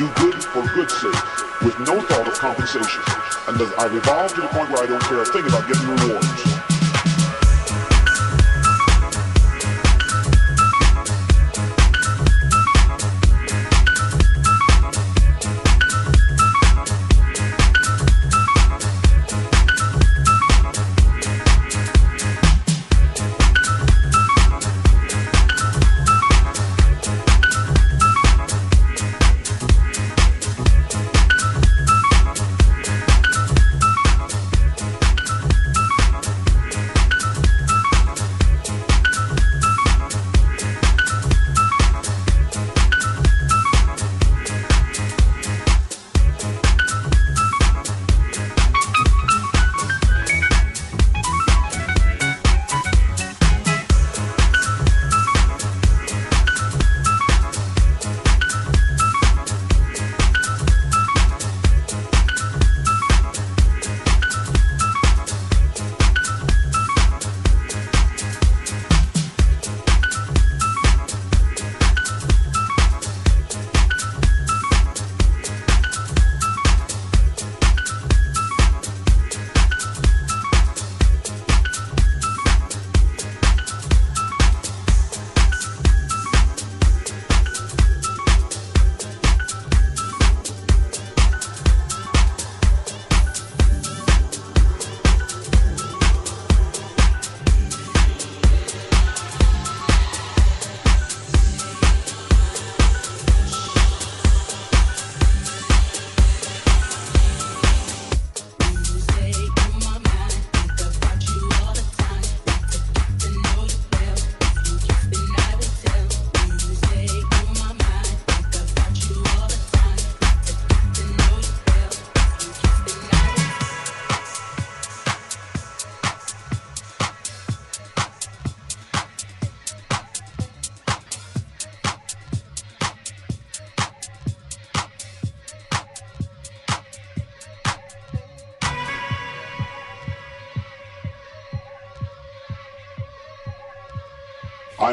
do good for good's sake, with no thought of compensation. And I've evolved to the point where I don't care a thing about getting rewards.